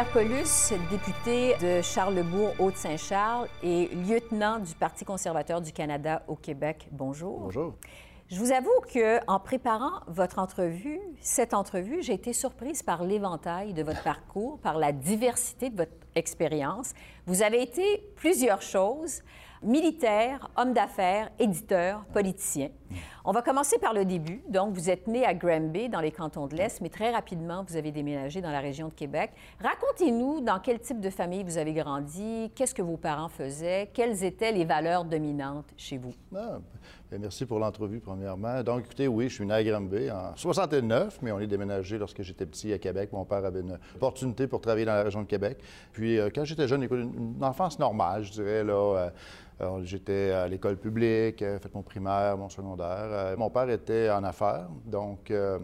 Pierre Paulus, député de Charlebourg, Haute-Saint-Charles et lieutenant du Parti conservateur du Canada au Québec. Bonjour. Bonjour. Je vous avoue que en préparant votre entrevue, cette entrevue, j'ai été surprise par l'éventail de votre parcours, par la diversité de votre expérience. Vous avez été plusieurs choses militaire, homme d'affaires, éditeur, politicien. On va commencer par le début. Donc, vous êtes né à Granby, dans les cantons de l'Est, mais très rapidement, vous avez déménagé dans la région de Québec. Racontez-nous dans quel type de famille vous avez grandi, qu'est-ce que vos parents faisaient, quelles étaient les valeurs dominantes chez vous? Ah, ben, merci pour l'entrevue, premièrement. Donc, écoutez, oui, je suis né à Granby en 69, mais on est déménagé lorsque j'étais petit à Québec. Mon père avait une opportunité pour travailler dans la région de Québec. Puis, euh, quand j'étais jeune, une, une enfance normale, je dirais, là. Euh, J'étais à l'école publique, euh, fait mon primaire, mon secondaire. Euh, mon père était en affaires, donc euh,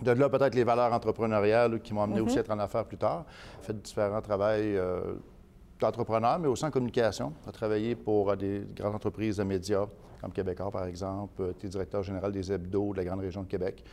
de là peut-être les valeurs entrepreneuriales qui m'ont amené aussi à être en affaires plus tard. J'ai fait différents travails d'entrepreneur, mais aussi en communication. J'ai travaillé pour des grandes entreprises de médias, comme Québécois par exemple, été directeur général des hebdos de la grande région de Québec.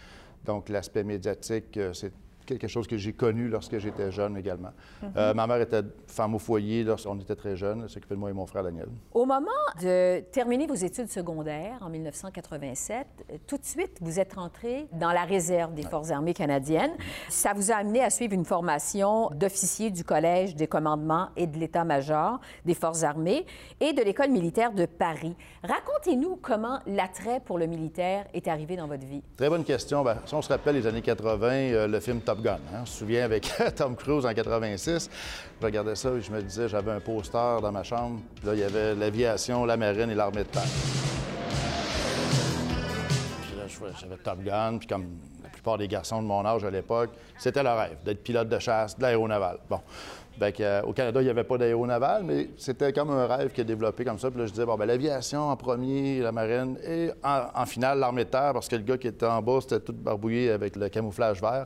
Donc l'aspect médiatique, c'est quelque chose que j'ai connu lorsque j'étais jeune également. Mhm. Euh, ma mère était femme au foyer lorsqu'on était très jeune, s'occupait de moi et mon frère Daniel. Au moment de terminer vos études secondaires en 1987, tout de suite, vous êtes rentré dans la réserve des Forces armées canadiennes. Ça vous a amené à suivre une formation d'officier du Collège des commandements et de l'État-major des Forces armées et de l'École militaire de Paris. Racontez-nous comment l'attrait pour le militaire est arrivé dans votre vie. Très bonne question. Bien, si on se rappelle les années 80, euh, le film Top Gun. Hein? On se souvient avec Tom Cruise en 86. Je regardais ça et je me disais, j'avais un poster dans ma chambre. là, il y avait l'aviation, la marine et l'armée de terre. J'avais Top Gun, puis comme la plupart des garçons de mon âge à l'époque, c'était le rêve d'être pilote de chasse, de l'aéronaval. Bon. Euh, au Canada, il n'y avait pas d'aéronaval, mais c'était comme un rêve qui est développé comme ça. Puis là, je disais, bon, ben, l'aviation en premier, la marine, et en, finale, l'armée de terre, parce que le gars qui était en bas, c'était tout barbouillé avec le camouflage vert.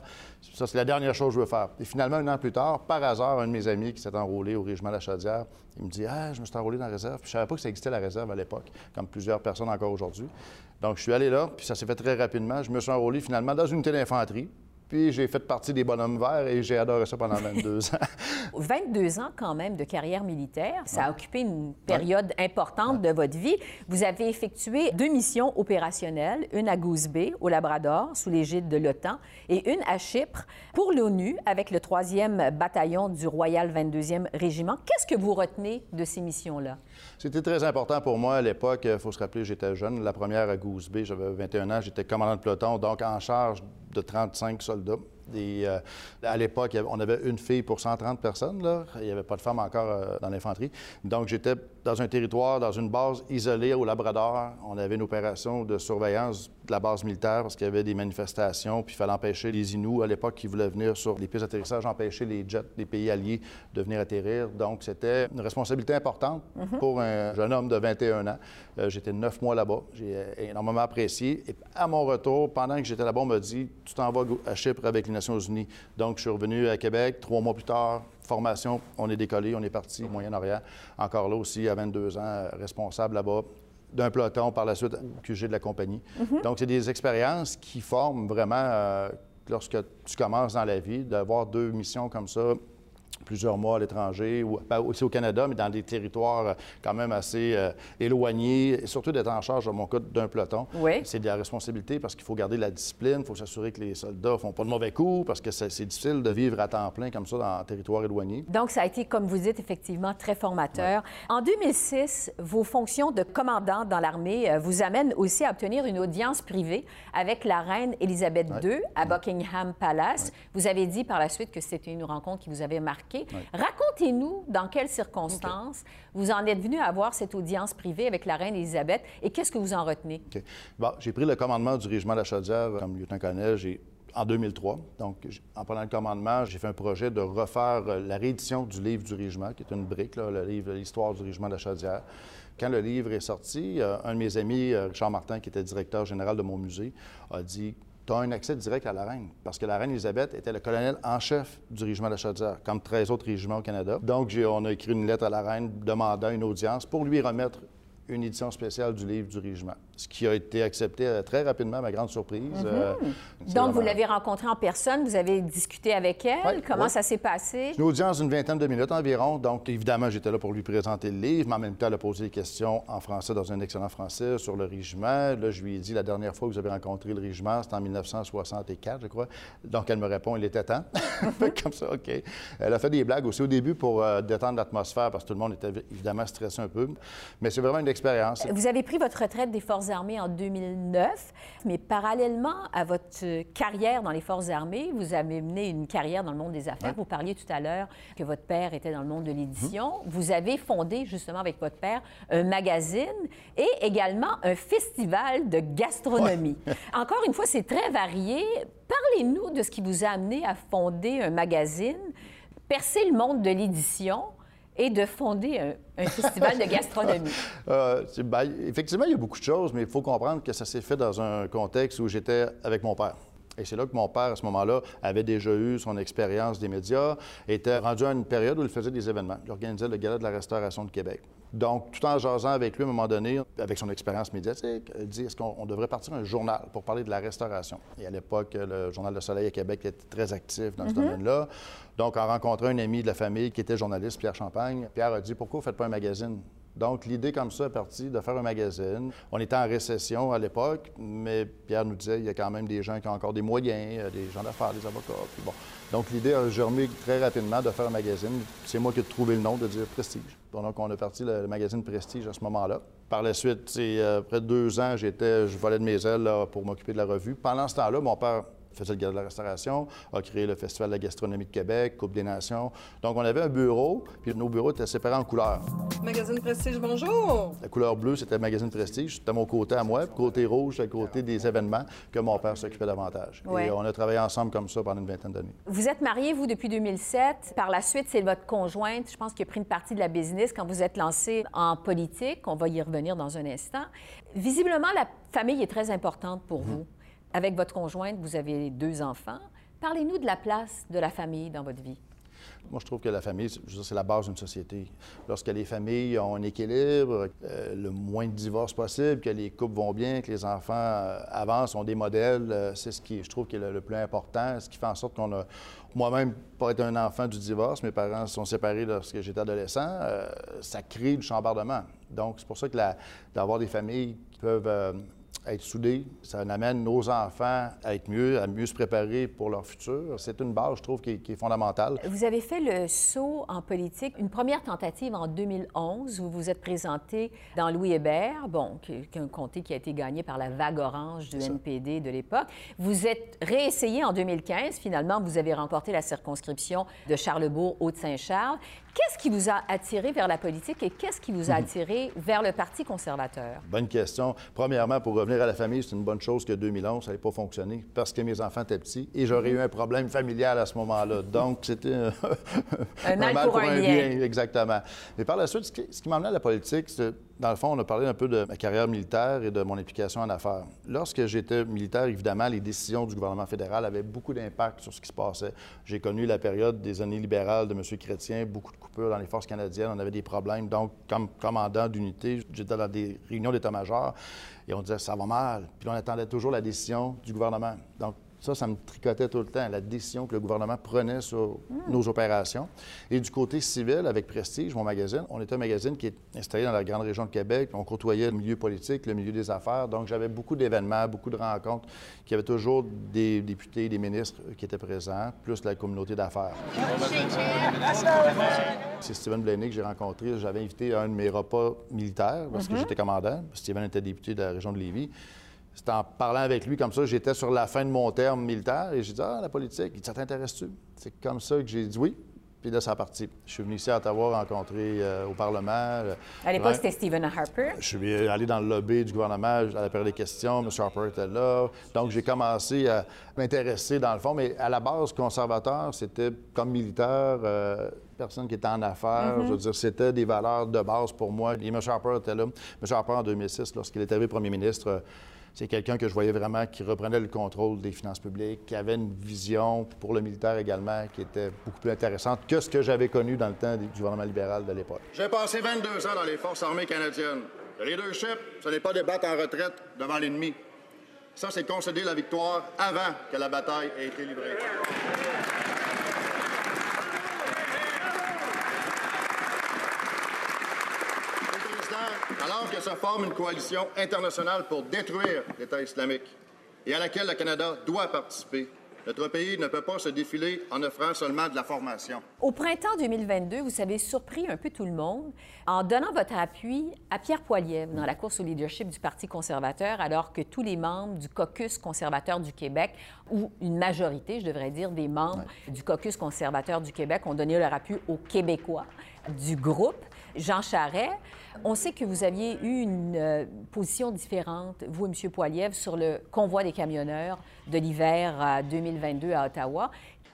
Ça, c'est la dernière chose que je veux faire. Et finalement, un an plus tard, par hasard, un de mes amis qui s'est enrôlé au régiment la Chaudière, il me dit, ah, je me suis enrôlé dans la réserve. Puis je savais pas que ça existait la réserve à l'époque, comme plusieurs personnes encore aujourd'hui. Donc, je suis allé là, puis ça s'est fait très rapidement. Je me suis enrôlé finalement dans une unité d'infanterie. Puis j'ai fait partie des bonhommes verts et j'ai adoré ça pendant 22 ans. 22 ans quand même de carrière militaire, ça a occupé une période importante de votre vie. Vous avez effectué deux missions opérationnelles, une à Goose Bay, au Labrador, sous l'égide de l'OTAN, et une à Chypre pour l'ONU avec le 3e bataillon du Royal 22e Régiment. Qu'est-ce que vous retenez de ces missions-là? C'était très important pour moi à l'époque. Il faut se rappeler, j'étais jeune. La première à Goose Bay, j'avais 21 ans, j'étais commandant de peloton, donc en charge de 35 soldats. Et, euh, à l'époque, on avait une fille pour 130 personnes. Là. Il n'y avait pas de femmes encore euh, dans l'infanterie. Donc, j'étais dans un territoire, dans une base isolée au Labrador. On avait une opération de surveillance de la base militaire parce qu'il y avait des manifestations, puis il fallait empêcher les Inuits à l'époque qui voulaient venir sur les pistes d'atterrissage, empêcher les jets des pays alliés de venir atterrir. Donc, c'était une responsabilité importante mhm. pour un jeune homme de 21 ans. Euh, j'étais neuf mois là-bas. J'ai énormément apprécié. Et à mon retour, pendant que j'étais là-bas, on m'a dit Tu t'en vas à Chypre avec les Nations Unies. Donc, je suis revenu à Québec. Trois mois plus tard, formation, on est décollé, on est parti au Moyen-Orient. Encore là aussi, à 22 ans, responsable là-bas d'un peloton, par la suite QG de la compagnie. Mhm. Donc, c'est des expériences qui forment vraiment, euh, lorsque tu commences dans la vie, d'avoir deux missions comme ça, plusieurs mois à l'étranger, ou pas aussi au Canada, mais dans des territoires euh, quand même assez euh, éloignés, et surtout d'être en charge, dans mon cas, d'un peloton. Oui. C'est de la responsabilité parce qu'il faut garder la discipline, il faut s'assurer que les soldats ne font pas de mauvais coups, parce que c'est difficile de vivre à temps plein comme ça dans un territoire éloigné. Donc, ça a été, comme vous dites, effectivement très formateur. En 2006, vos fonctions de commandant dans l'armée euh, vous amènent aussi à obtenir une audience privée avec la reine Élisabeth II à Buckingham Palace. Vous avez dit par la suite que c'était une rencontre qui vous avait marqué Racontez-nous dans quelles circonstances vous en êtes venu à avoir cette audience privée avec la reine Élisabeth et qu'est-ce que vous en retenez? Bon, j'ai pris le commandement du régiment de la Chaudière comme lieutenant-colonel en 2003. Donc, en prenant le commandement, j'ai fait un projet de refaire euh, la réédition du livre du régiment, qui est une brique, le livre L'histoire du régiment de la Chaudière. Quand le livre est sorti, euh, un de mes amis, euh, Richard Martin, qui était directeur général de mon musée, a dit tu as un accès direct à la reine. Parce que la reine Elisabeth était le colonel en chef du régiment de Chaudière, comme 13 autres régiments au Canada. Donc, on a écrit une lettre à la reine demandant une audience pour lui remettre une édition spéciale du livre du régiment. Ce qui a été accepté euh, très rapidement, à ma grande surprise. Euh, c'est Donc, vous l'avez rencontrée en personne, vous avez discuté avec elle. Oui, Comment oui. ça s'est passé? Une audience d'une vingtaine de minutes environ. Donc, évidemment, j'étais là pour lui présenter le livre, mais en même temps, elle a posé des questions en français, dans un excellent français, sur le régiment. Là, je lui ai dit, la dernière fois que vous avez rencontré le régiment, c'était en 1964, je crois. Donc, elle me répond, il était temps. Fait Comme ça, OK. Elle a fait des blagues aussi au début pour euh, détendre l'atmosphère, parce que tout le monde était évidemment stressé un peu. Mais c'est vraiment une expérience. Vous avez pris votre retraite des Forces armées en 2009, mais parallèlement à votre euh, carrière dans les Forces armées, vous avez mené une carrière dans le monde des affaires. Vous parliez tout à l'heure que votre père était dans le monde de l'édition. Vous avez fondé justement avec votre père un magazine et également un festival de gastronomie. Encore une fois, c'est très varié. Parlez-nous de ce qui vous a amené à fonder un magazine, percer le monde de l'édition et de fonder un, festival de gastronomie. Euh, ben, effectivement, il y a beaucoup de choses, mais il faut comprendre que ça s'est fait dans un contexte où j'étais avec mon père. Et c'est là que mon père, à ce moment-là, avait déjà eu son expérience des médias, était rendu à une période où il faisait des événements. Il organisait le Gala de la Restauration de Québec. Donc, tout en jasant avec lui, à un moment donné, avec son expérience médiatique, il dit est-ce qu'on on devrait partir un journal pour parler de la restauration? Et à l'époque, le Journal Le Soleil à Québec était très actif dans ce domaine-là. Donc, en rencontrant un ami de la famille qui était journaliste, Pierre Champagne, Pierre a dit pourquoi vous ne faites pas un magazine? Donc, l'idée comme ça est partie de faire un magazine. On était en récession à l'époque, mais Pierre nous disait il y a quand même des gens qui ont encore des moyens, euh, des gens d'affaires, des avocats. Donc, l'idée a germé très rapidement de faire un magazine. C'est moi qui ai trouvé le nom de dire Prestige. Donc, on a parti le, magazine Prestige à ce moment-là. Par la suite, euh, près de deux ans, j'étais, je volais de mes ailes pour m'occuper de la revue. Pendant ce temps-là, mon père faisait le Gala de la restauration, a créé le Festival de la gastronomie de Québec, Coupe des Nations. Donc, on avait un bureau, puis nos bureaux étaient séparés en couleurs. Magazine Prestige, bonjour. La couleur bleue, c'était le magazine Prestige. C'était mon côté à moi. Puis côté rouge, c'était le côté des événements que mon père s'occupait davantage. Ouais. Et on a travaillé ensemble comme ça pendant une vingtaine d'années. Vous êtes marié, vous, depuis 2007. Par la suite, c'est votre conjointe, je pense, qui a pris une partie de la business quand vous êtes lancé en politique. On va y revenir dans un instant. Visiblement, la famille est très importante pour vous. Avec votre conjointe, vous avez deux enfants. Parlez-nous de la place de la famille dans votre vie. Moi, je trouve que la famille, c'est- la base d'une société. Lorsque les familles ont un équilibre, euh, le moins de divorces possible, que les couples vont bien, que les enfants euh, avancent, ont des modèles, euh, c'est ce qui, je trouve, est le, plus important, ce qui fait en sorte qu'on a... Moi-même, pour être un enfant du divorce, mes parents se sont séparés lorsque j'étais adolescent, ça crée du chambardement. Donc, c'est pour ça que d'avoir des familles qui peuvent... être soudés, ça amène nos enfants à être mieux, à mieux se préparer pour leur futur. C'est une base, je trouve, qui est- qui est fondamentale. Vous avez fait le saut en politique, une première tentative en 2011. Vous vous êtes présenté dans Louis Hébert, bon, qui qui est un comté qui a été gagné par la vague orange du NPD de l'époque. Vous êtes réessayé en 2015. Finalement, vous avez remporté la circonscription de Charlebourg-Haute-Saint-Charles. Qu'est-ce qui vous a attiré vers la politique et qu'est-ce qui vous a attiré vers le Parti conservateur? Bonne question. Premièrement, pour revenir à la famille, c'est une bonne chose que 2011, ça n'avait pas fonctionné parce que mes enfants étaient petits et j'aurais eu un problème familial à ce moment-là. Donc, c'était un, Un mal pour un bien. Exactement. Mais par la suite, ce qui, qui m'a amené à la politique, c'est, dans le fond, on a parlé un peu de ma carrière militaire et de mon implication en affaires. Lorsque j'étais militaire, évidemment, les décisions du gouvernement fédéral avaient beaucoup d'impact sur ce qui se passait. J'ai connu la période des années libérales de M. Chrétien, beaucoup de coupures dans les forces canadiennes, on avait des problèmes. Donc, comme commandant d'unité, j'étais dans des réunions d'état-major et on disait ça va mal. Puis on attendait toujours la décision du gouvernement. Ça, ça me tricotait tout le temps, la décision que le gouvernement prenait sur nos opérations. Et du côté civil, avec Prestige, mon magazine, on était un magazine qui est installé dans la grande région de Québec. On côtoyait le milieu politique, le milieu des affaires. Donc, j'avais beaucoup d'événements, beaucoup de rencontres, qui avaient toujours des députés, des ministres qui étaient présents, plus la communauté d'affaires. C'est Stephen Blaney que j'ai rencontré. J'avais invité à un de mes repas militaires parce que j'étais commandant. Stephen était député de la région de Lévis. C'est en parlant avec lui comme ça, j'étais sur la fin de mon terme militaire et j'ai dit Ah, la politique, il dit, ça t'intéresse-tu? C'est comme ça que j'ai dit oui. Puis là, ça a parti. Je suis venu ici à Ottawa rencontrer euh, au Parlement. euh, À l'époque, ouais. c'était Stephen Harper. Je suis allé dans le lobby du gouvernement à la période des questions. M. Harper était là. Donc, j'ai commencé à m'intéresser dans le fond. Mais à la base, conservateur, c'était comme militaire, euh, personne qui était en affaires. Je veux dire, c'était des valeurs de base pour moi. Et M. Harper était là. M. Harper, en 2006, lorsqu'il est arrivé premier ministre, c'est quelqu'un que je voyais vraiment qui reprenait le contrôle des finances publiques, qui avait une vision pour le militaire également qui était beaucoup plus intéressante que ce que j'avais connu dans le temps du gouvernement libéral de l'époque. J'ai passé 22 ans dans les Forces armées canadiennes. Le leadership, ce n'est pas de battre en retraite devant l'ennemi. Ça, c'est concéder la victoire avant que la bataille ait été livrée. Alors que se forme une coalition internationale pour détruire l'État islamique et à laquelle le Canada doit participer, notre pays ne peut pas se défiler en offrant seulement de la formation. Au printemps 2022, vous avez surpris un peu tout le monde en donnant votre appui à Pierre Poilievre dans la course au leadership du Parti conservateur, alors que tous les membres du caucus conservateur du Québec, ou une majorité, je devrais dire, des membres du caucus conservateur du Québec ont donné leur appui aux Québécois du groupe. Jean Charest, on sait que vous aviez eu une euh, position différente, vous et M. Poilievre, sur le convoi des camionneurs de l'hiver 2022 à Ottawa.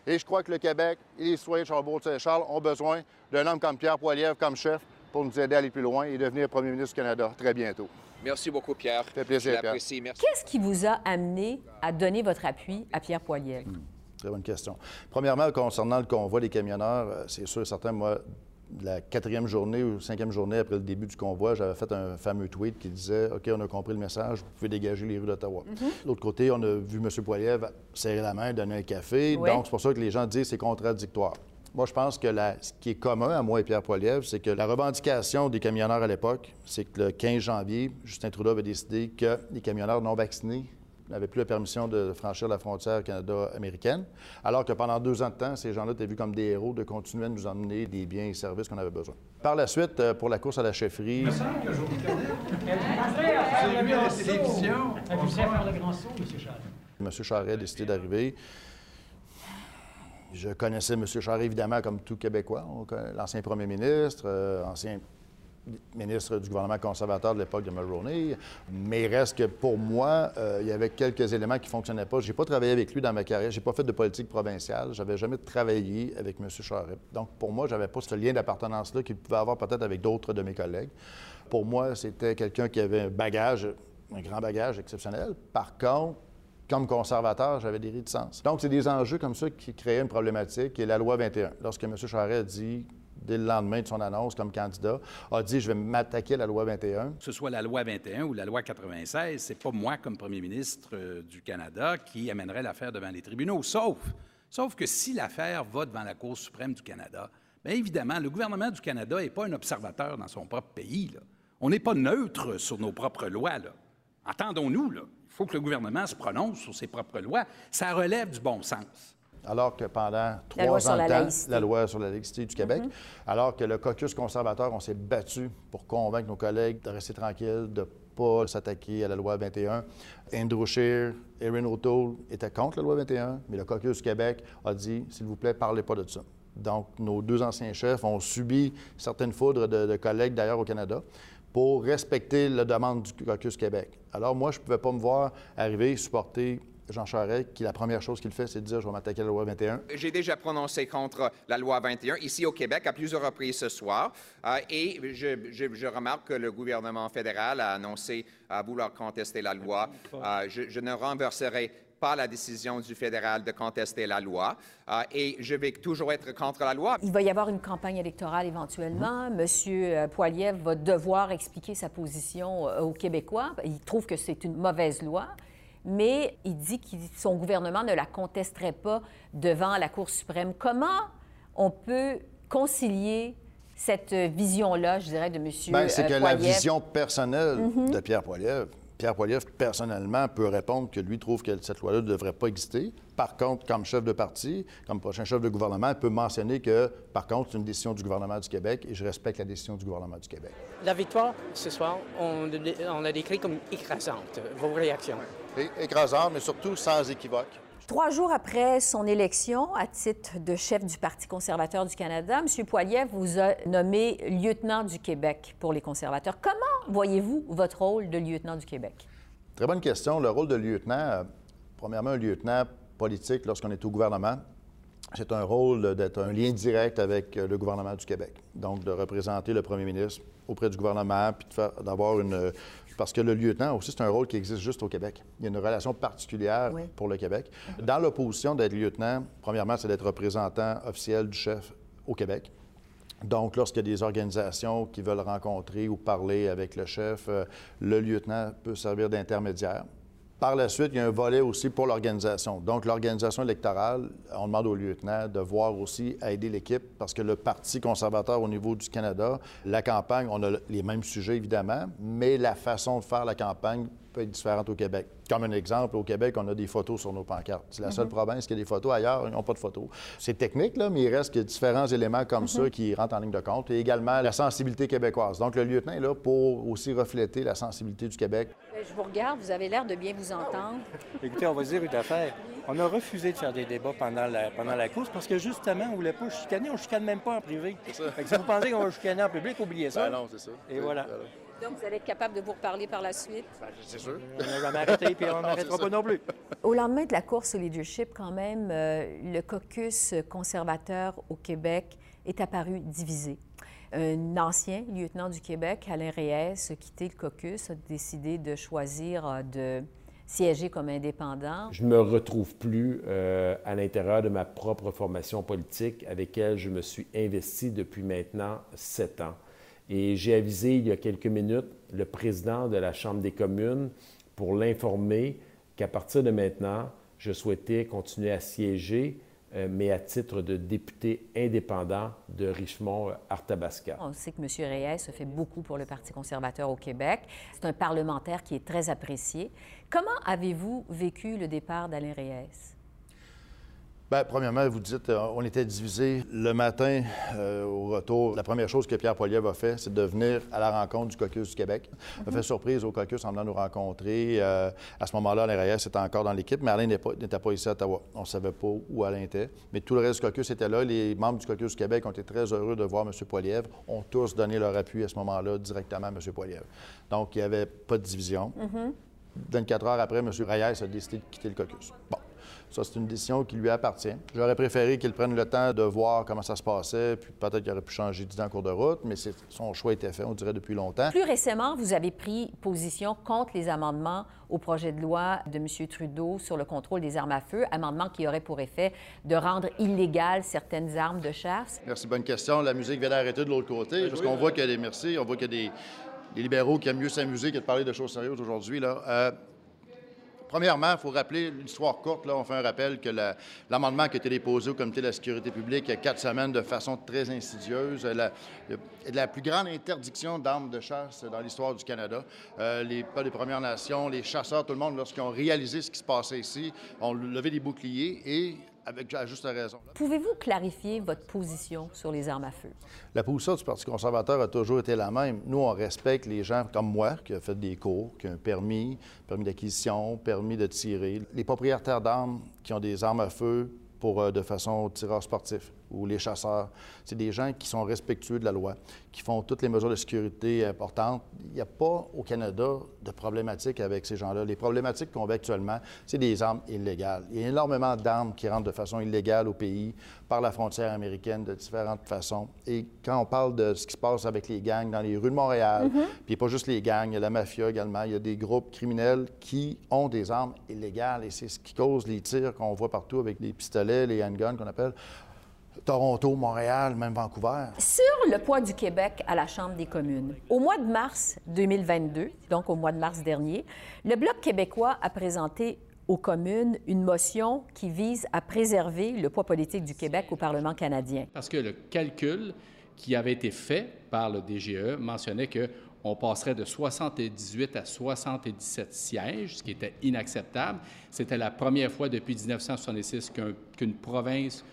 Et je crois que le Québec et les citoyens de Charles-Saint-Charles ont besoin d'un homme comme Pierre Poilievre comme chef pour nous aider à aller plus loin et devenir premier ministre du Canada très bientôt. Merci beaucoup, Pierre. Ça fait plaisir, Pierre. Qu'est-ce qui vous a amené à donner votre appui à Pierre Poilievre? Hmm, très bonne question. Premièrement, concernant le convoi des camionneurs, euh, c'est sûr et certain, moi, la quatrième journée ou cinquième journée après le début du convoi, j'avais fait un fameux tweet qui disait OK, on a compris le message, vous pouvez dégager les rues d'Ottawa. Mhm. De l'autre côté, on a vu M. Poiliev serrer la main, donner un café. Donc, c'est pour ça que les gens disent que c'est contradictoire. Moi, je pense que ce qui est commun à moi et Pierre Poiliev, c'est que la revendication des camionneurs à l'époque, c'est que le 15 janvier, Justin Trudeau avait décidé que les camionneurs non vaccinés n'avaient plus la permission de franchir la frontière Canada-américaine, alors que pendant deux ans de temps, ces gens-là étaient vus comme des héros de continuer à nous emmener des biens et services qu'on avait besoin. Par la suite, euh, pour la course à la chefferie... me semble que je vous C'est lui à la télévision? Vous faire le grand saut, M. Charest. M. Charest a décidé d'arriver. Je connaissais M. Charest, évidemment, comme tout Québécois, l'ancien premier ministre, euh, ancien ministre du gouvernement conservateur de l'époque de Mulroney. Mais il reste que pour moi, euh, il y avait quelques éléments qui ne fonctionnaient pas. Je n'ai pas travaillé avec lui dans ma carrière. Je n'ai pas fait de politique provinciale. J'avais jamais travaillé avec M. Charest. Donc, pour moi, je n'avais pas ce lien d'appartenance-là qu'il pouvait avoir peut-être avec d'autres de mes collègues. Pour moi, c'était quelqu'un qui avait un bagage, un grand bagage exceptionnel. Par contre, comme conservateur, j'avais des réticences. Donc, c'est des enjeux comme ça qui créaient une problématique, est la loi 21. Lorsque M. Charest dit dès le lendemain de son annonce comme candidat, a dit je vais m'attaquer à la loi 21. Que ce soit la loi 21 ou la loi 96, c'est pas moi comme premier ministre euh, du Canada qui amènerait l'affaire devant les tribunaux, sauf sauf que si l'affaire va devant la Cour suprême du Canada, bien évidemment, le gouvernement du Canada n'est pas un observateur dans son propre pays. On n'est pas neutre sur nos propres lois. Entendons-nous, il faut que le gouvernement se prononce sur ses propres lois. Ça relève du bon sens alors que pendant trois ans de temps, la loi sur la laïcité du Québec, mhm. alors que le caucus conservateur, on s'est battu pour convaincre nos collègues de rester tranquilles, de ne pas s'attaquer à la loi 21. Andrew Scheer, Erin O'Toole étaient contre la loi 21, mais le caucus du Québec a dit, s'il vous plaît, parlez pas de ça. Donc, nos deux anciens chefs ont subi certaines foudres de, de collègues d'ailleurs au Canada pour respecter la demande du caucus Québec. Alors, moi, je ne pouvais pas me voir arriver, supporter Jean Charest, qui la première chose qu'il fait, c'est de dire je vais m'attaquer à la loi 21. J'ai déjà prononcé contre la loi 21 ici au Québec à plusieurs reprises ce soir. Euh, et je, remarque que le gouvernement fédéral a annoncé à vouloir contester la loi. Euh, je, ne renverserai pas la décision du fédéral de contester la loi euh, et je vais toujours être contre la loi. Il va y avoir une campagne électorale éventuellement. Monsieur Poiliev va devoir expliquer sa position aux Québécois. Il trouve que c'est une mauvaise loi mais il dit que son gouvernement ne la contesterait pas devant la Cour suprême. Comment on peut concilier cette vision-là, je dirais, de M. Bien, c'est que la vision personnelle mhm. de Pierre Poilievre Pierre Poilievre, personnellement, peut répondre que lui trouve que cette loi-là ne devrait pas exister. Par contre, comme chef de parti, comme prochain chef de gouvernement, il peut mentionner que, par contre, c'est une décision du gouvernement du Québec et je respecte la décision du gouvernement du Québec. La victoire, ce soir, on, on l'a décrit comme écrasante. Vos réactions? écrasante, mais surtout sans équivoque. Trois jours après son élection à titre de chef du Parti conservateur du Canada, M. Poilievre vous a nommé lieutenant du Québec pour les conservateurs. Comment voyez-vous votre rôle de lieutenant du Québec? Très bonne question. Le rôle de lieutenant, euh, premièrement, un lieutenant politique lorsqu'on est au gouvernement, c'est un rôle d'être un lien direct avec euh, le gouvernement du Québec. Donc, de représenter le premier ministre auprès du gouvernement, puis d'avoir une, parce que le lieutenant aussi, c'est un rôle qui existe juste au Québec. Il y a une relation particulière pour le Québec. Dans l'opposition d'être lieutenant, premièrement, c'est d'être représentant officiel du chef au Québec. Donc, lorsqu'il y a des organisations qui veulent rencontrer ou parler avec le chef, euh, le lieutenant peut servir d'intermédiaire. Par la suite, il y a un volet aussi pour l'organisation. Donc, l'organisation électorale, on demande au lieutenant de voir aussi aider l'équipe parce que le Parti conservateur au niveau du Canada, la campagne, on a les mêmes sujets évidemment, mais la façon de faire la campagne peut être différente au Québec. Comme un exemple, au Québec, on a des photos sur nos pancartes. C'est la seule province qui a des photos. Ailleurs, ils n'ont pas de photos. C'est technique, là, mais il reste qu'il y a différents éléments comme ça qui rentrent en ligne de compte. Et également la sensibilité québécoise. Donc, le lieutenant est là pour aussi refléter la sensibilité du Québec. Ben, Je vous regarde, vous avez l'air de bien vous entendre. Écoutez, on va se dire une affaire. On a refusé de faire des débats pendant la, pendant la course parce que justement, on ne voulait pas chicaner. On ne chicane même pas en privé. Fait que si vous pensez qu'on va chicaner en public, oubliez ça. Ben non, c'est ça. Et voilà. Donc, vous allez être capable de vous reparler par la suite. C'est sûr. On jamais arrêté puis on n'arrêtera pas non plus. Au lendemain de la course au leadership, quand même, euh, le caucus conservateur au Québec est apparu divisé. Un ancien lieutenant du Québec, Alain Reyes, a quitté le caucus, a décidé de choisir euh, de siéger comme indépendant. Je ne me retrouve plus euh, à l'intérieur de ma propre formation politique avec laquelle je me suis investi depuis maintenant sept ans. Et j'ai avisé il y a quelques minutes le président de la Chambre des communes pour l'informer qu'à partir de maintenant, je souhaitais continuer à siéger, euh, mais à titre de député indépendant de Richemont-Arthabasca. On sait que M. Reyes a fait beaucoup pour le Parti conservateur au Québec. C'est un parlementaire qui est très apprécié. Comment avez-vous vécu le départ d'Alain Reyes? Bien, premièrement, vous dites, euh, on était divisés. Le matin, euh, au retour, la première chose que Pierre Poilievre a fait, c'est de venir à la rencontre du caucus du Québec. Il a fait surprise au caucus en venant nous rencontrer. Euh, à ce moment-là, Alain Reyes était encore dans l'équipe, mais Alain n'était pas, ici à Ottawa. On ne savait pas où Alain était. Mais tout le reste du caucus était là. Les membres du caucus du Québec ont été très heureux de voir M. Poilievre. Ont tous donné leur appui à ce moment-là directement à M. Poilievre. Donc, il n'y avait pas de division. 24 heures après, M. Reyes a décidé de quitter le caucus. Bon. Ça, c'est une décision qui lui appartient. J'aurais préféré qu'il prenne le temps de voir comment ça se passait, puis peut-être qu'il aurait pu changer d'idée en cours de route, mais son choix était fait, on dirait, depuis longtemps. Plus récemment, vous avez pris position contre les amendements au projet de loi de M. Trudeau sur le contrôle des armes à feu, amendement qui aurait pour effet de rendre illégales certaines armes de chasse. Merci, bonne question. La musique vient d'arrêter de l'autre côté, parce qu'on voit qu'il y a des merci, on voit qu'il y a des, des libéraux qui aiment mieux s'amuser que de parler de choses sérieuses aujourd'hui. là. Euh, Premièrement, il faut rappeler l'histoire courte. Là, on fait un rappel que la- l'amendement qui a été déposé au Comité de la sécurité publique il y a quatre semaines de façon très insidieuse, la, le- la plus grande interdiction d'armes de chasse dans l'histoire du Canada. Euh, les Premières Nations, les chasseurs, tout le monde, lorsqu'ils ont réalisé ce qui se passait ici, ont levé des boucliers et, avec juste raison. Pouvez-vous clarifier votre position sur les armes à feu? La position du Parti conservateur a toujours été la même. Nous, on respecte les gens comme moi, qui ont fait des cours, qui ont un permis, permis d'acquisition, permis de tirer. Les propriétaires d'armes qui ont des armes à feu pour, euh, de façon tireur sportif ou les chasseurs, c'est des gens qui sont respectueux de la loi, qui font toutes les mesures de sécurité importantes. Il n'y a pas au Canada de problématiques avec ces gens-là. Les problématiques qu'on vit actuellement, c'est des armes illégales. Il y a énormément d'armes qui rentrent de façon illégale au pays par la frontière américaine de différentes façons. Et quand on parle de ce qui se passe avec les gangs dans les rues de Montréal, puis pas juste les gangs, il y a la mafia également, il y a des groupes criminels qui ont des armes illégales et c'est ce qui cause les tirs qu'on voit partout avec les pistolets, les handguns qu'on appelle. Toronto, Montréal, même Vancouver. Sur le poids du Québec à la Chambre des communes, au mois de mars 2022, donc au mois de mars dernier, le Bloc québécois a présenté aux communes une motion qui vise à préserver le poids politique du Québec au Parlement canadien. Parce que le calcul qui avait été fait par le DGE mentionnait que on passerait de 78 à 77 sièges, ce qui était inacceptable. C'était la première fois depuis 1966 qu'un- qu'une province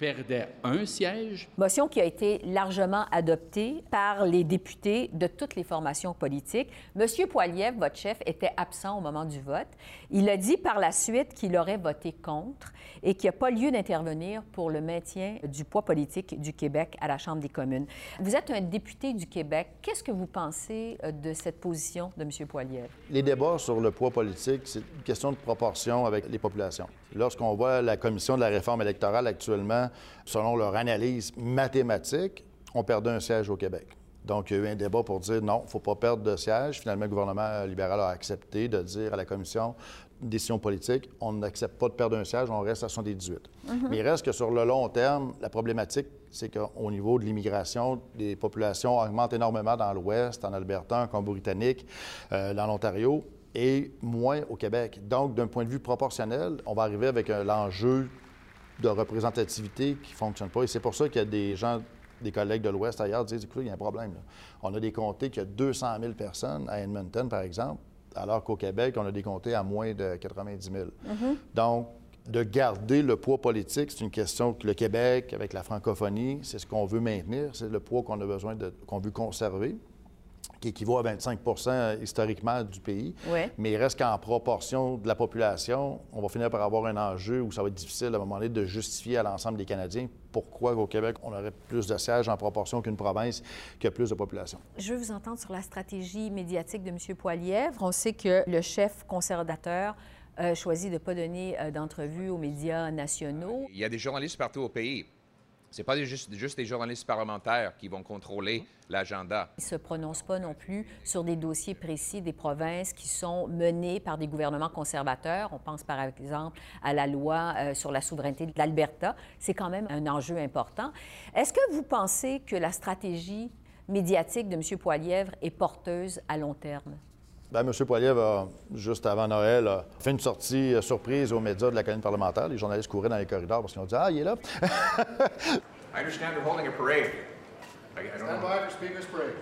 perdait un siège. Motion qui a été largement adoptée par les députés de toutes les formations politiques. Monsieur Poiliev, votre chef, était absent au moment du vote. Il a dit par la suite qu'il aurait voté contre et qu'il n'y a pas lieu d'intervenir pour le maintien du poids politique du Québec à la Chambre des communes. Vous êtes un député du Québec. Qu'est-ce que vous pensez euh, de cette position de Monsieur Poiliev? Les débats sur le poids politique, c'est une question de proportion avec les populations. Lorsqu'on voit la commission de la réforme électorale actuellement, selon leur analyse mathématique, on perdait un siège au Québec. Donc, il y a eu un débat pour dire non, il ne faut pas perdre de siège. Finalement, le gouvernement libéral a accepté de dire à la commission une décision politique, on n'accepte pas de perdre un siège, on reste à 78. Mais il reste que sur le long terme, la problématique, c'est qu'au niveau de l'immigration, les populations augmentent énormément dans l'Ouest, en Alberta, en Colombie-Britannique, euh, dans l'Ontario, et moins au Québec. Donc, d'un point de vue proportionnel, on va arriver avec l'enjeu de représentativité qui ne fonctionne pas. Et c'est pour ça qu'il y a des gens des collègues de l'Ouest ailleurs disent écoutez, il y a un problème. Là. On a des comtés qui a 200 000 personnes à Edmonton, par exemple, alors qu'au Québec, on a des comtés à moins de 90 000. Donc, de garder le poids politique, c'est une question que le Québec, avec la francophonie, c'est ce qu'on veut maintenir, c'est le poids qu'on a besoin de, qu'on veut conserver qui équivaut à 25 historiquement du pays. Mais il reste qu'en proportion de la population, on va finir par avoir un enjeu où ça va être difficile à un moment donné de justifier à l'ensemble des Canadiens pourquoi au Québec, on aurait plus de sièges en proportion qu'une province qui a plus de population. Je veux vous entendre sur la stratégie médiatique de M. Poilièvre. On sait que le chef conservateur a choisi de ne pas donner euh, d'entrevue aux médias nationaux. Il y a des journalistes partout au pays. Ce pas des- juste, juste des journalistes parlementaires qui vont contrôler l'agenda. Il ne se prononce pas non plus sur des dossiers précis des provinces qui sont menés par des gouvernements conservateurs. On pense par exemple à la loi euh, sur la souveraineté de l'Alberta. C'est quand même un enjeu important. Est-ce que vous pensez que la stratégie médiatique de M. Poilièvre est porteuse à long terme? Bien, M. Poilievre, a, juste avant Noël, a fait une sortie euh, surprise aux médias de la colline parlementaire. Les journalistes couraient dans les corridors parce qu'ils ont dit Ah, il est là. I understand they're holding a parade. Stand by for Speaker's parade.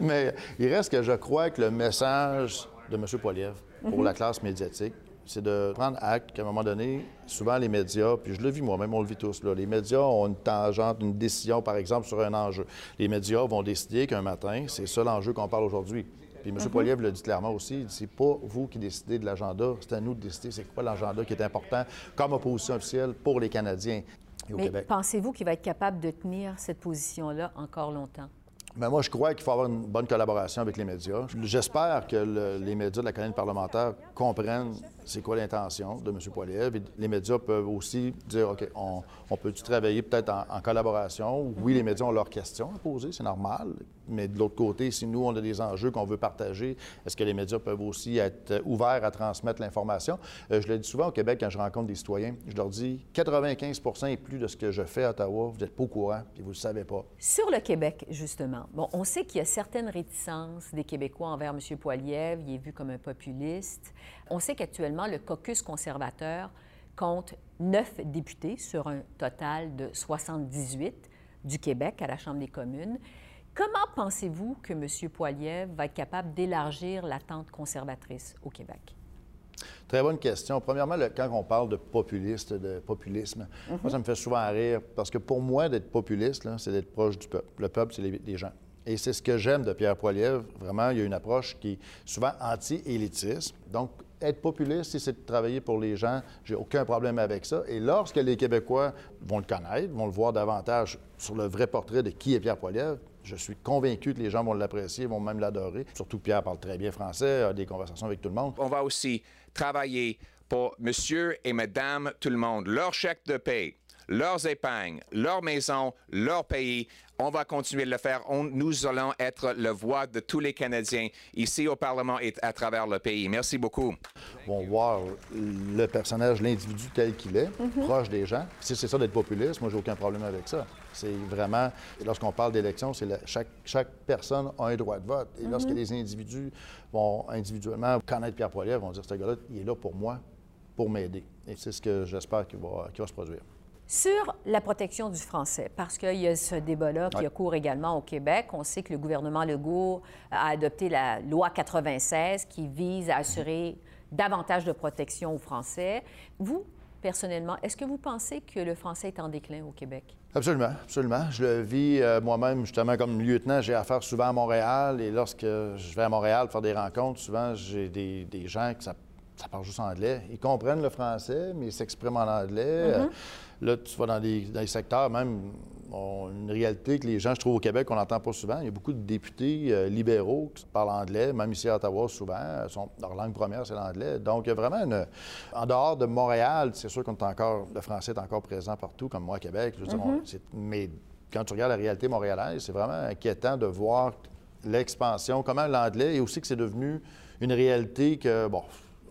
Mais il reste que je crois que le message de M. Poilievre pour Mhm. la classe médiatique, c'est de prendre acte qu'à un moment donné, souvent les médias, puis je le vis moi-même, on le vit tous, là, les médias ont une tangente, une décision, par exemple, sur un enjeu. Les médias vont décider qu'un matin, c'est ça l'enjeu qu'on parle aujourd'hui. Puis M. Mhm. Poilievre le dit clairement aussi, c'est pas vous qui décidez de l'agenda, c'est à nous de décider c'est quoi l'agenda qui est important comme opposition officielle pour les Canadiens et au Mais Québec. pensez-vous qu'il va être capable de tenir cette position-là encore longtemps? Mais moi, je crois qu'il faut avoir une bonne collaboration avec les médias. J'espère que le- les médias de la colline parlementaire comprennent c'est quoi l'intention de M. Poilievre. Et les médias peuvent aussi dire, OK, on, on peut-tu travailler peut-être en, collaboration? Oui, les médias ont leurs questions à poser, c'est normal. Mais de l'autre côté, si nous, on a des enjeux qu'on veut partager, est-ce que les médias peuvent aussi être ouverts à transmettre l'information? Euh, je le dis souvent au Québec quand je rencontre des citoyens, je leur dis 95 et plus de ce que je fais à Ottawa, vous n'êtes pas au courant, puis vous ne le savez pas. Sur le Québec, justement, bon, on sait qu'il y a certaines réticences des Québécois envers M. Poilievre. Il est vu comme un populiste. On sait qu'actuellement, le caucus conservateur compte neuf députés sur un total de 78 du Québec à la Chambre des communes. Comment pensez-vous que M. Poilievre va être capable d'élargir l'attente conservatrice au Québec? Très bonne question. Premièrement, le- quand on parle de populiste, de populisme, moi, ça me fait souvent rire parce que pour moi, d'être populiste, c'est d'être proche du peuple. Le peuple, c'est les, les gens. Et c'est ce que j'aime de Pierre Poilievre. Vraiment, il y a une approche qui est souvent anti-élitiste. Donc, être populiste, si c'est de travailler pour les gens, j'ai aucun problème avec ça. Et lorsque les Québécois vont le connaître, vont le voir davantage sur le vrai portrait de qui est Pierre Poilievre, je suis convaincu que les gens vont l'apprécier, vont même l'adorer. Surtout Pierre parle très bien français, a des conversations avec tout le monde. On va aussi travailler pour monsieur et madame tout le monde, leur chèque de paie, leurs épargnes, leur maison, leur pays. On va continuer de le faire. On- nous allons être la voix de tous les Canadiens ici au Parlement et à travers le pays. Merci beaucoup. vont voir le personnage, l'individu tel qu'il est, proche des gens. Si c'est ça d'être populiste, moi, j'ai aucun problème avec ça. C'est vraiment, lorsqu'on parle d'élection, c'est chaque, chaque personne a un droit de vote. Et lorsque les individus vont individuellement connaître Pierre Poilievre, vont dire, ce gars-là, il est là pour moi, pour m'aider. Et c'est ce que j'espère qu'il va, qu'il va se produire. Sur la protection du français, parce qu'il y a ce débat-là qui Ouais. a cours également au Québec. On sait que le gouvernement Legault a adopté la loi 96 qui vise à assurer davantage de protection aux Français. Vous, personnellement, est-ce que vous pensez que le français est en déclin au Québec? Absolument, absolument. Je le vis euh, moi-même, justement, comme lieutenant. J'ai affaire souvent à Montréal et lorsque je vais à Montréal faire des rencontres, souvent, j'ai des, des gens qui ça, ça parle juste anglais. Ils comprennent le français, mais ils s'expriment en anglais. Euh, là, tu vas dans des, dans des secteurs, même, on- une réalité que les gens, je trouve, au Québec, on n'entend pas souvent. Il y a beaucoup de députés euh, libéraux qui parlent anglais, même ici à Ottawa, souvent. sont- leur langue première, c'est l'anglais. Donc, il y a vraiment une... En dehors de Montréal, c'est sûr qu'on encore... Le français est encore présent partout, comme moi à Québec. Je veux dire, on- c'est- mais quand tu regardes la réalité montréalaise, c'est vraiment inquiétant de voir l'expansion, comment l'anglais, et aussi que c'est devenu une réalité que, bon,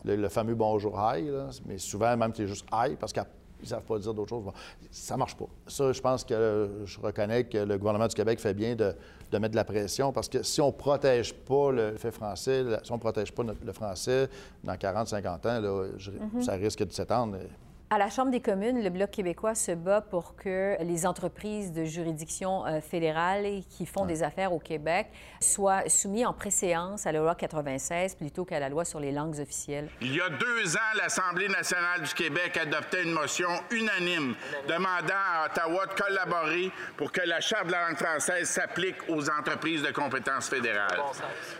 le, fameux bonjour hi, mais souvent même c'est juste hi parce qu'ils ne savent pas dire d'autres choses. Bon, ça marche pas. Ça, je pense que je reconnais que le gouvernement du Québec fait bien de, mettre de la pression parce que si on ne protège pas le fait français, si on ne protège pas le français dans 40-50 ans, là, mm-hmm. ça risque de s'étendre. À la Chambre des communes, le Bloc québécois se bat pour que les entreprises de juridiction euh, fédérale qui font des affaires au Québec soient soumises en préséance à la loi 96 plutôt qu'à la loi sur les langues officielles. Il y a deux ans, l'Assemblée nationale du Québec adoptait une motion unanime demandant à Ottawa de collaborer pour que la Charte de la langue française s'applique aux entreprises de compétences fédérales.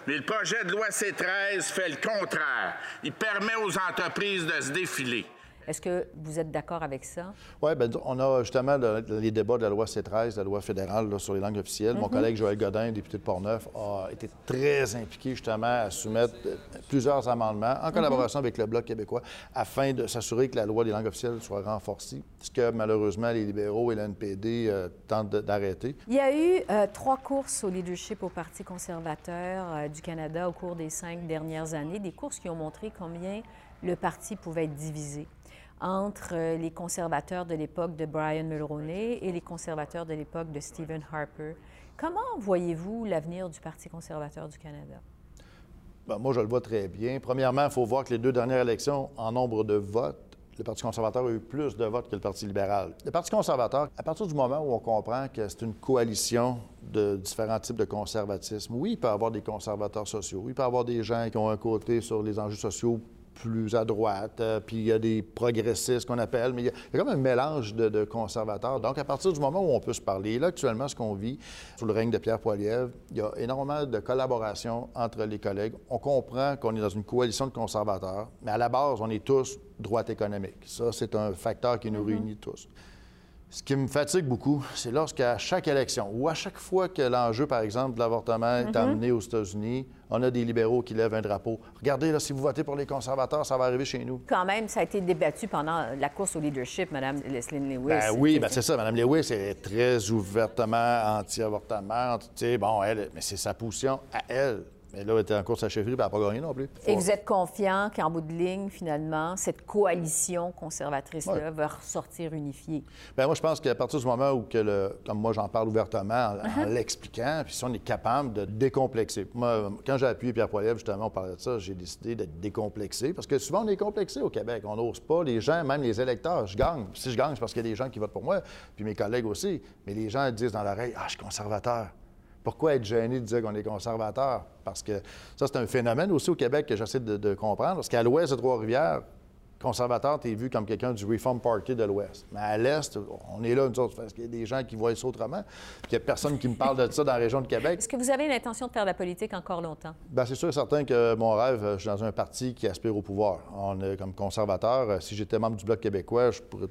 Mais le projet de loi C-13 fait le contraire. Il permet aux entreprises de se défiler. Est-ce que vous êtes d'accord avec ça? Oui, bien, on a justement les débats de la loi C-13, la loi fédérale sur les langues officielles. Mon mhm. collègue Joël Godin, député de Portneuf, a été très impliqué justement à soumettre euh, plusieurs amendements en collaboration mhm. avec le Bloc québécois afin de s'assurer que la loi des langues officielles soit renforcée, ce que malheureusement les libéraux et l'NPD euh, tentent d'arrêter. Il y a eu euh, trois courses au leadership au Parti conservateur du Canada au cours des cinq dernières années, des courses qui ont montré combien le parti pouvait être divisé entre euh, les conservateurs de l'époque de Brian Mulroney et les conservateurs de l'époque de Stephen Harper. Comment voyez-vous l'avenir du Parti conservateur du Canada? Bien, moi, je le vois très bien. Premièrement, il faut voir que les deux dernières élections, en nombre de votes, le Parti conservateur a eu plus de votes que le Parti libéral. Le Parti conservateur, à partir du moment où on comprend que c'est une coalition de différents types de conservatisme, oui, il peut y avoir des conservateurs sociaux, il peut y avoir des gens qui ont un côté sur les enjeux sociaux plus à droite, euh, puis il y a des progressistes qu'on appelle, mais il y, a, comme un mélange de, conservateurs. Donc, à partir du moment où on peut se parler, là, actuellement, ce qu'on vit sous le règne de Pierre Poilievre, il y a énormément de collaboration entre les collègues. On comprend qu'on est dans une coalition de conservateurs, mais à la base, on est tous droite économique. Ça, c'est un facteur qui nous mm-hmm. réunit tous. Ce qui me fatigue beaucoup, c'est lorsqu'à chaque élection ou à chaque fois que l'enjeu, par exemple, de l'avortement est mhm. amené aux États-Unis, on a des libéraux qui lèvent un drapeau. Regardez, là, si vous votez pour les conservateurs, ça va arriver chez nous. Quand même, ça a été débattu pendant la course au leadership, Mme Leslie Lewis. Ben oui, ben c'est ça. Mme Lewis est très ouvertement anti-avortement. Bon, elle, mais c'est sa position à elle. Mais là, elle était en course à chefferie, puis elle n'a pas gagné non plus. Et vous êtes confiant qu'en bout de ligne, finalement, cette coalition conservatrice-là va ressortir unifiée? Bien, moi, je pense qu'à partir du moment où, que le, comme moi, j'en parle ouvertement en, uh-huh. l'expliquant, puis si on est capable de décomplexer. Moi, quand j'ai appuyé Pierre Poilievre, justement, on parlait de ça, j'ai décidé d'être décomplexé, parce que souvent, on est complexé au Québec. On n'ose pas. Les gens, même les électeurs, je gagne. Si je gagne, c'est parce qu'il y a des gens qui votent pour moi, puis mes collègues aussi. Mais les gens disent dans l'oreille, ah, je suis conservateur. Pourquoi être gêné de dire qu'on est conservateur? Parce que ça, c'est un phénomène aussi au Québec que j'essaie de, comprendre. Parce qu'à l'ouest de Trois-Rivières, conservateur, tu es vu comme quelqu'un du Reform Party de l'Ouest. Mais à l'Est, on est là, nous autres, parce qu'il y a des gens qui voient ça autrement. Puis il n'y a personne qui me parle de ça dans la région de Québec. Est-ce que vous avez l'intention de faire de la politique encore longtemps? Bien, c'est sûr et certain que mon rêve, je suis dans un parti qui aspire au pouvoir. On est comme conservateur. Si j'étais membre du Bloc québécois, je pourrais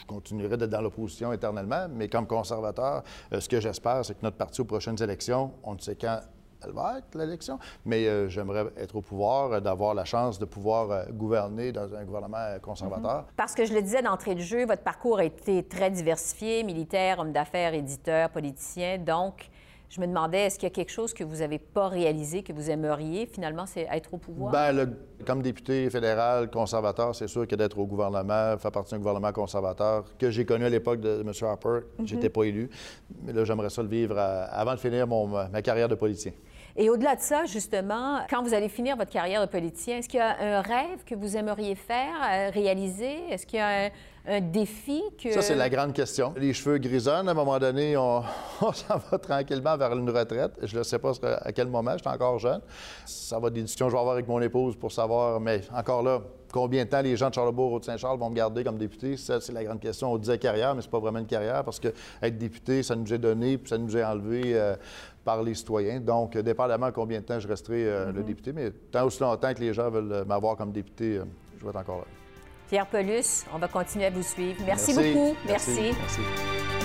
je continuerai d'être dans l'opposition éternellement, mais comme conservateur, euh, ce que j'espère, c'est que notre parti aux prochaines élections, on ne sait quand elle va être, l'élection, mais euh, j'aimerais être au pouvoir, euh, d'avoir la chance de pouvoir gouverner dans un gouvernement conservateur. Mhm. Parce que je le disais d'entrée de jeu, votre parcours a été très diversifié, militaire, homme d'affaires, éditeur, politicien, donc je me demandais, est-ce qu'il y a quelque chose que vous n'avez pas réalisé, que vous aimeriez, finalement, c'est être au pouvoir? Bien, comme député fédéral, conservateur, c'est sûr que d'être au gouvernement, faire partie d'un gouvernement conservateur, que j'ai connu à l'époque de M. Harper, mhm. j'étais pas élu. Mais là, j'aimerais ça le vivre avant de finir mon, ma carrière de politicien. Et au-delà de ça, justement, quand vous allez finir votre carrière de politicien, est-ce qu'il y a un rêve que vous aimeriez faire, euh, réaliser? Est-ce qu'il y a un, défi que... Ça, c'est la grande question. Les cheveux grisonnent. À un moment donné, on, s'en va tranquillement vers une retraite. Je ne sais pas à quel moment. Je suis encore jeune. Ça va être des discussions que je vais avoir avec mon épouse pour savoir. Mais encore là, combien de temps les gens de Charlebourg ou de Saint-Charles vont me garder comme député? Ça, c'est la grande question. On disait carrière, mais c'est pas vraiment une carrière parce que être député, ça nous est donné puis ça nous est enlevé euh, par les citoyens. Donc, dépendamment de combien de temps je resterai euh, le mm-hmm. député, mais tant aussi longtemps que les gens veulent euh, m'avoir comme député, je vais être encore là. Pierre Pelus, on va continuer à vous suivre. Merci, beaucoup. Merci. Merci.